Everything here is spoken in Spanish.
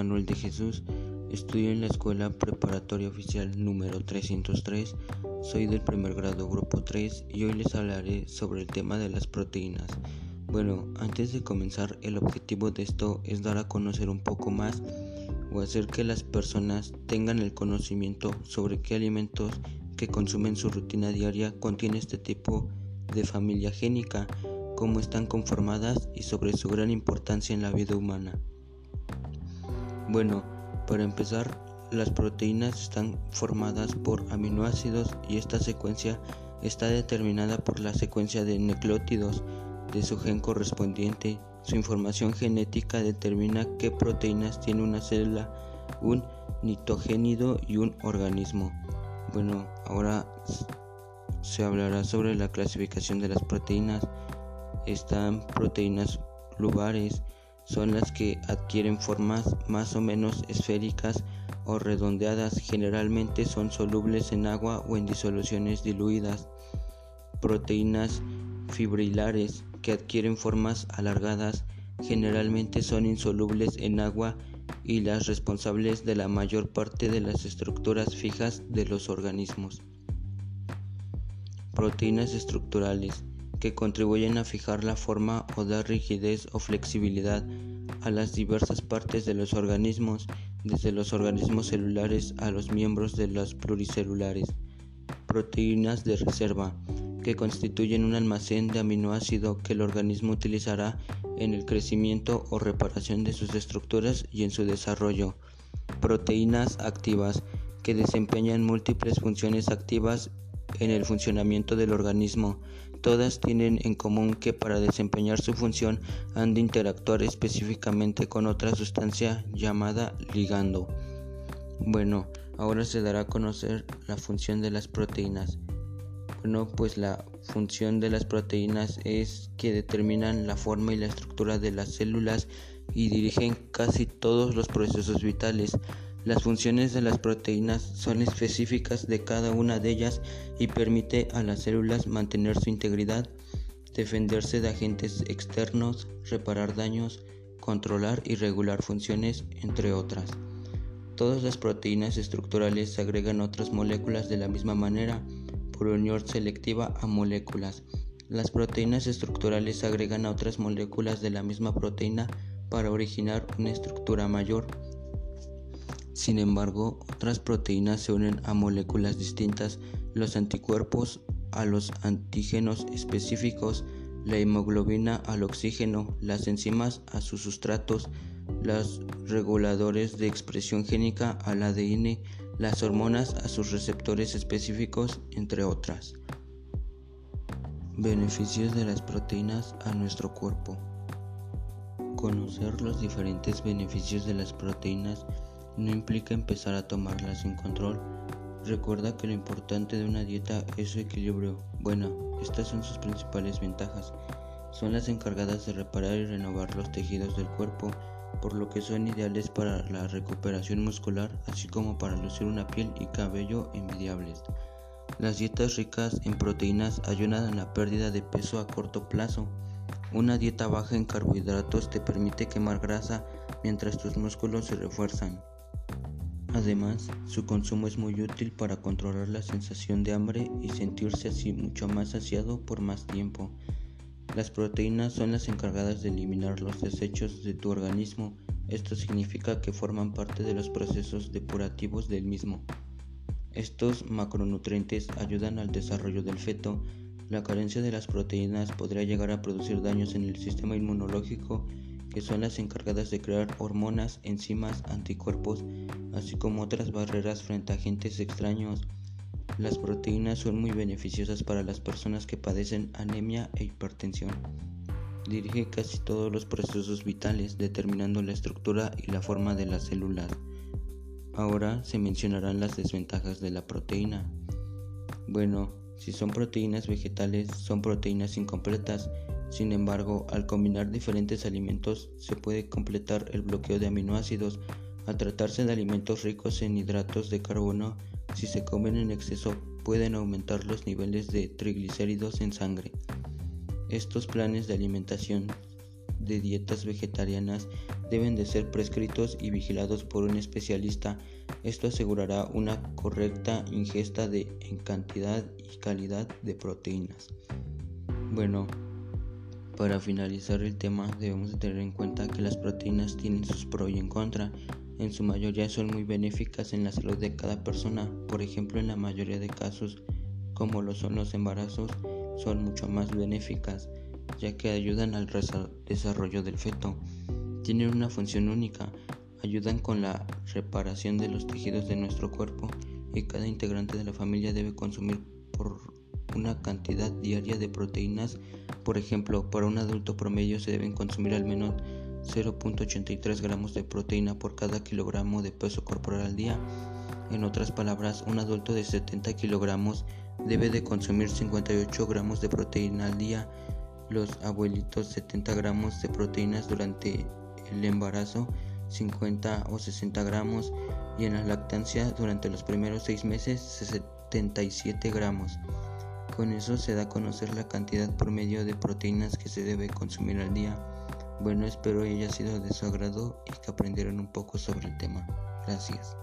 Manuel de Jesús, estudio en la Escuela Preparatoria Oficial número 303, soy del primer grado grupo 3 y hoy les hablaré sobre el tema de las proteínas. Bueno, antes de comenzar, el objetivo de esto es dar a conocer un poco más o hacer que las personas tengan el conocimiento sobre qué alimentos que consumen su rutina diaria contiene este tipo de familia génica, cómo están conformadas y sobre su gran importancia en la vida humana. Bueno, para empezar, las proteínas están formadas por aminoácidos y esta secuencia está determinada por la secuencia de nucleótidos de su gen correspondiente. Su información genética determina qué proteínas tiene una célula, un nitogénido y un organismo. Bueno, ahora se hablará sobre la clasificación de las proteínas. Están proteínas lugares, son las que adquieren formas más o menos esféricas o redondeadas, generalmente son solubles en agua o en disoluciones diluidas. Proteínas fibrilares que adquieren formas alargadas, generalmente son insolubles en agua y las responsables de la mayor parte de las estructuras fijas de los organismos. Proteínas estructurales que contribuyen a fijar la forma o dar rigidez o flexibilidad a las diversas partes de los organismos, desde los organismos celulares a los miembros de los pluricelulares. Proteínas de reserva, que constituyen un almacén de aminoácido que el organismo utilizará en el crecimiento o reparación de sus estructuras y en su desarrollo. Proteínas activas, que desempeñan múltiples funciones activas en el funcionamiento del organismo. Todas tienen en común que para desempeñar su función han de interactuar específicamente con otra sustancia llamada ligando. Bueno, ahora se dará a conocer la función de las proteínas. Bueno, pues la función de las proteínas es que determinan la forma y la estructura de las células y dirigen casi todos los procesos vitales. Las funciones de las proteínas son específicas de cada una de ellas y permite a las células mantener su integridad, defenderse de agentes externos, reparar daños, controlar y regular funciones, entre otras. Todas las proteínas estructurales agregan otras moléculas de la misma manera, por unión selectiva a moléculas. Las proteínas estructurales agregan a otras moléculas de la misma proteína para originar una estructura mayor. Sin embargo, otras proteínas se unen a moléculas distintas, los anticuerpos a los antígenos específicos, la hemoglobina al oxígeno, las enzimas a sus sustratos, los reguladores de expresión génica al ADN, las hormonas a sus receptores específicos, entre otras. Beneficios de las proteínas a nuestro cuerpo. Conocer los diferentes beneficios de las proteínas no implica empezar a tomarlas sin control. Recuerda que lo importante de una dieta es su equilibrio. Bueno, estas son sus principales ventajas. Son las encargadas de reparar y renovar los tejidos del cuerpo, por lo que son ideales para la recuperación muscular, así como para lucir una piel y cabello envidiables. Las dietas ricas en proteínas ayudan a la pérdida de peso a corto plazo. Una dieta baja en carbohidratos te permite quemar grasa mientras tus músculos se refuerzan. Además, su consumo es muy útil para controlar la sensación de hambre y sentirse así mucho más saciado por más tiempo. Las proteínas son las encargadas de eliminar los desechos de tu organismo. Esto significa que forman parte de los procesos depurativos del mismo. Estos macronutrientes ayudan al desarrollo del feto. La carencia de las proteínas podría llegar a producir daños en el sistema inmunológico que son las encargadas de crear hormonas, enzimas, anticuerpos, así como otras barreras frente a agentes extraños. Las proteínas son muy beneficiosas para las personas que padecen anemia e hipertensión. Dirige casi todos los procesos vitales, determinando la estructura y la forma de las células. Ahora se mencionarán las desventajas de la proteína. Bueno, si son proteínas vegetales, son proteínas incompletas sin embargo, al combinar diferentes alimentos se puede completar el bloqueo de aminoácidos. Al tratarse de alimentos ricos en hidratos de carbono, si se comen en exceso pueden aumentar los niveles de triglicéridos en sangre. Estos planes de alimentación de dietas vegetarianas deben de ser prescritos y vigilados por un especialista. Esto asegurará una correcta ingesta de en cantidad y calidad de proteínas. Bueno, para finalizar el tema debemos tener en cuenta que las proteínas tienen sus pros y en contra. En su mayoría son muy benéficas en la salud de cada persona. Por ejemplo, en la mayoría de casos, como lo son los embarazos, son mucho más benéficas, ya que ayudan al desarrollo del feto. Tienen una función única, ayudan con la reparación de los tejidos de nuestro cuerpo y cada integrante de la familia debe consumir por una cantidad diaria de proteínas. Por ejemplo, para un adulto promedio se deben consumir al menos 0.83 gramos de proteína por cada kilogramo de peso corporal al día. En otras palabras, un adulto de 70 kilogramos debe de consumir 58 gramos de proteína al día. Los abuelitos 70 gramos de proteínas durante el embarazo, 50 o 60 gramos y en la lactancia durante los primeros 6 meses 77 gramos. Con eso se da a conocer la cantidad promedio de proteínas que se debe consumir al día. Bueno, espero haya sido de su agrado y que aprendieron un poco sobre el tema. Gracias.